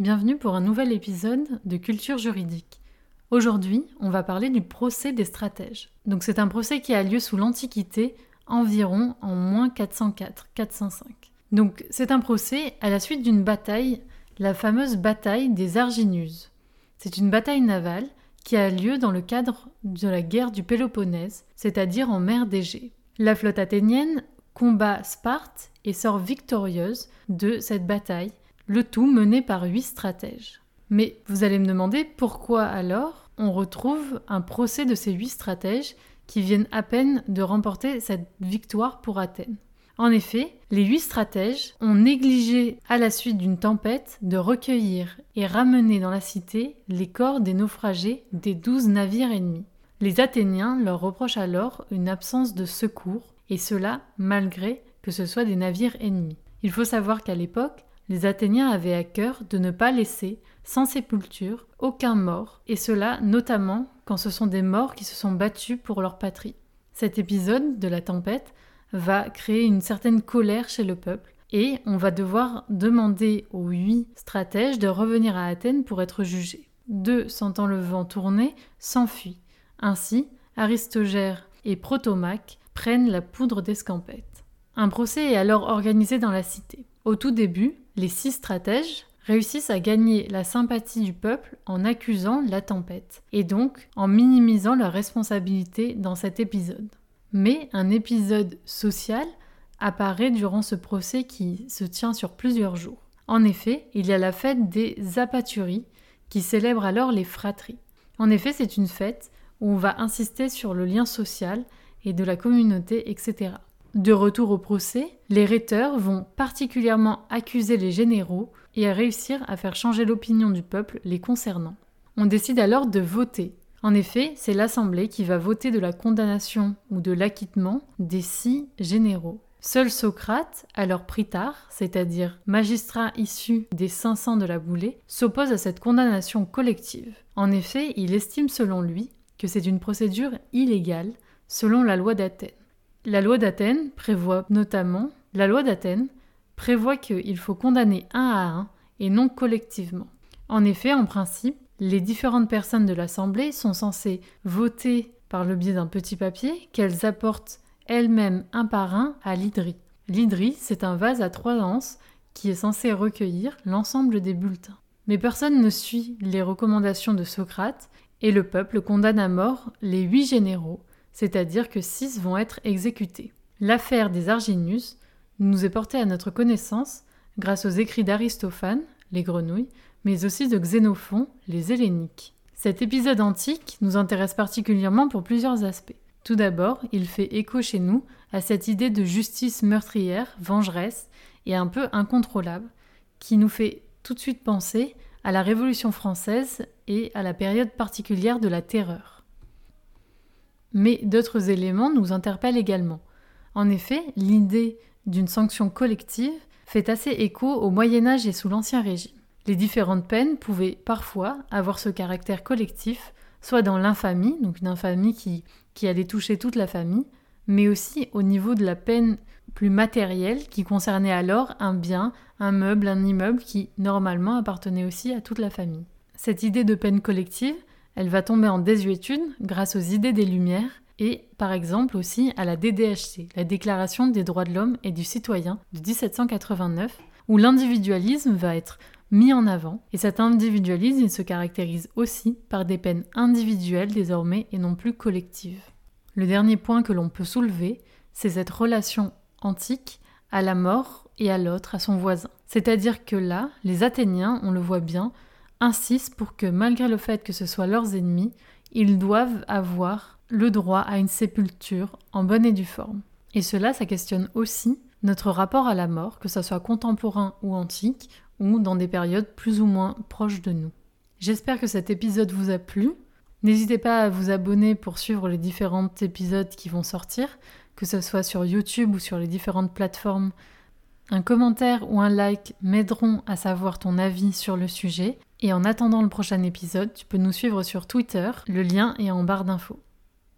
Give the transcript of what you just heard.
bienvenue pour un nouvel épisode de Culture juridique. Aujourd'hui, on va parler du procès des stratèges. Donc c'est un procès qui a lieu sous l'Antiquité, environ en moins 404-405. Donc c'est un procès à la suite d'une bataille, la fameuse bataille des Arginuses. C'est une bataille navale qui a lieu dans le cadre de la guerre du Péloponnèse, c'est-à-dire en mer d'Égée. La flotte athénienne combat Sparte et sort victorieuse de cette bataille, le tout mené par huit stratèges. Mais vous allez me demander pourquoi alors on retrouve un procès de ces huit stratèges qui viennent à peine de remporter cette victoire pour Athènes. En effet, les huit stratèges ont négligé, à la suite d'une tempête, de recueillir et ramener dans la cité les corps des naufragés des douze navires ennemis. Les Athéniens leur reprochent alors une absence de secours et cela malgré que ce soit des navires ennemis. Il faut savoir qu'à l'époque, les Athéniens avaient à cœur de ne pas laisser, sans sépulture, aucun mort, et cela notamment quand ce sont des morts qui se sont battus pour leur patrie. Cet épisode de la tempête va créer une certaine colère chez le peuple, et on va devoir demander aux huit stratèges de revenir à Athènes pour être jugés. Deux, sentant le vent tourner, s'enfuient. Ainsi, Aristogère et Protomaque prennent la poudre d'escampette. Un procès est alors organisé dans la cité. Au tout début, les six stratèges réussissent à gagner la sympathie du peuple en accusant la tempête, et donc en minimisant leur responsabilité dans cet épisode. Mais un épisode social apparaît durant ce procès qui se tient sur plusieurs jours. En effet, il y a la fête des Apaturies qui célèbre alors les fratries. En effet, c'est une fête où on va insister sur le lien social et de la communauté, etc. De retour au procès, les rhéteurs vont particulièrement accuser les généraux et à réussir à faire changer l'opinion du peuple les concernant. On décide alors de voter. En effet, c'est l'Assemblée qui va voter de la condamnation ou de l'acquittement des six généraux. Seul Socrate, alors tard, c'est-à-dire magistrat issu des 500 de la boulée, s'oppose à cette condamnation collective. En effet, il estime selon lui que c'est une procédure illégale selon la loi d'Athènes. La loi d'Athènes prévoit notamment la loi d'Athènes prévoit qu'il faut condamner un à un et non collectivement. En effet, en principe, les différentes personnes de l'Assemblée sont censées voter par le biais d'un petit papier qu'elles apportent elles-mêmes un par un à l'hydrie. L'hydrie, c'est un vase à trois anses qui est censé recueillir l'ensemble des bulletins. Mais personne ne suit les recommandations de Socrate et le peuple condamne à mort les huit généraux c'est-à-dire que six vont être exécutés. L'affaire des Arginus nous est portée à notre connaissance grâce aux écrits d'Aristophane, les grenouilles, mais aussi de Xénophon, les helléniques. Cet épisode antique nous intéresse particulièrement pour plusieurs aspects. Tout d'abord, il fait écho chez nous à cette idée de justice meurtrière, vengeresse et un peu incontrôlable, qui nous fait tout de suite penser à la Révolution française et à la période particulière de la terreur. Mais d'autres éléments nous interpellent également. En effet, l'idée d'une sanction collective fait assez écho au Moyen Âge et sous l'Ancien Régime. Les différentes peines pouvaient parfois avoir ce caractère collectif, soit dans l'infamie, donc une infamie qui, qui allait toucher toute la famille, mais aussi au niveau de la peine plus matérielle qui concernait alors un bien, un meuble, un immeuble qui normalement appartenait aussi à toute la famille. Cette idée de peine collective elle va tomber en désuétude grâce aux idées des Lumières et par exemple aussi à la DDHC, la Déclaration des droits de l'homme et du citoyen de 1789, où l'individualisme va être mis en avant, et cet individualisme se caractérise aussi par des peines individuelles désormais et non plus collectives. Le dernier point que l'on peut soulever, c'est cette relation antique à la mort et à l'autre, à son voisin. C'est-à-dire que là, les Athéniens, on le voit bien, insistent pour que malgré le fait que ce soit leurs ennemis, ils doivent avoir le droit à une sépulture en bonne et due forme. Et cela, ça questionne aussi notre rapport à la mort, que ce soit contemporain ou antique, ou dans des périodes plus ou moins proches de nous. J'espère que cet épisode vous a plu. N'hésitez pas à vous abonner pour suivre les différents épisodes qui vont sortir, que ce soit sur YouTube ou sur les différentes plateformes. Un commentaire ou un like m'aideront à savoir ton avis sur le sujet et en attendant le prochain épisode, tu peux nous suivre sur Twitter, le lien est en barre d'infos.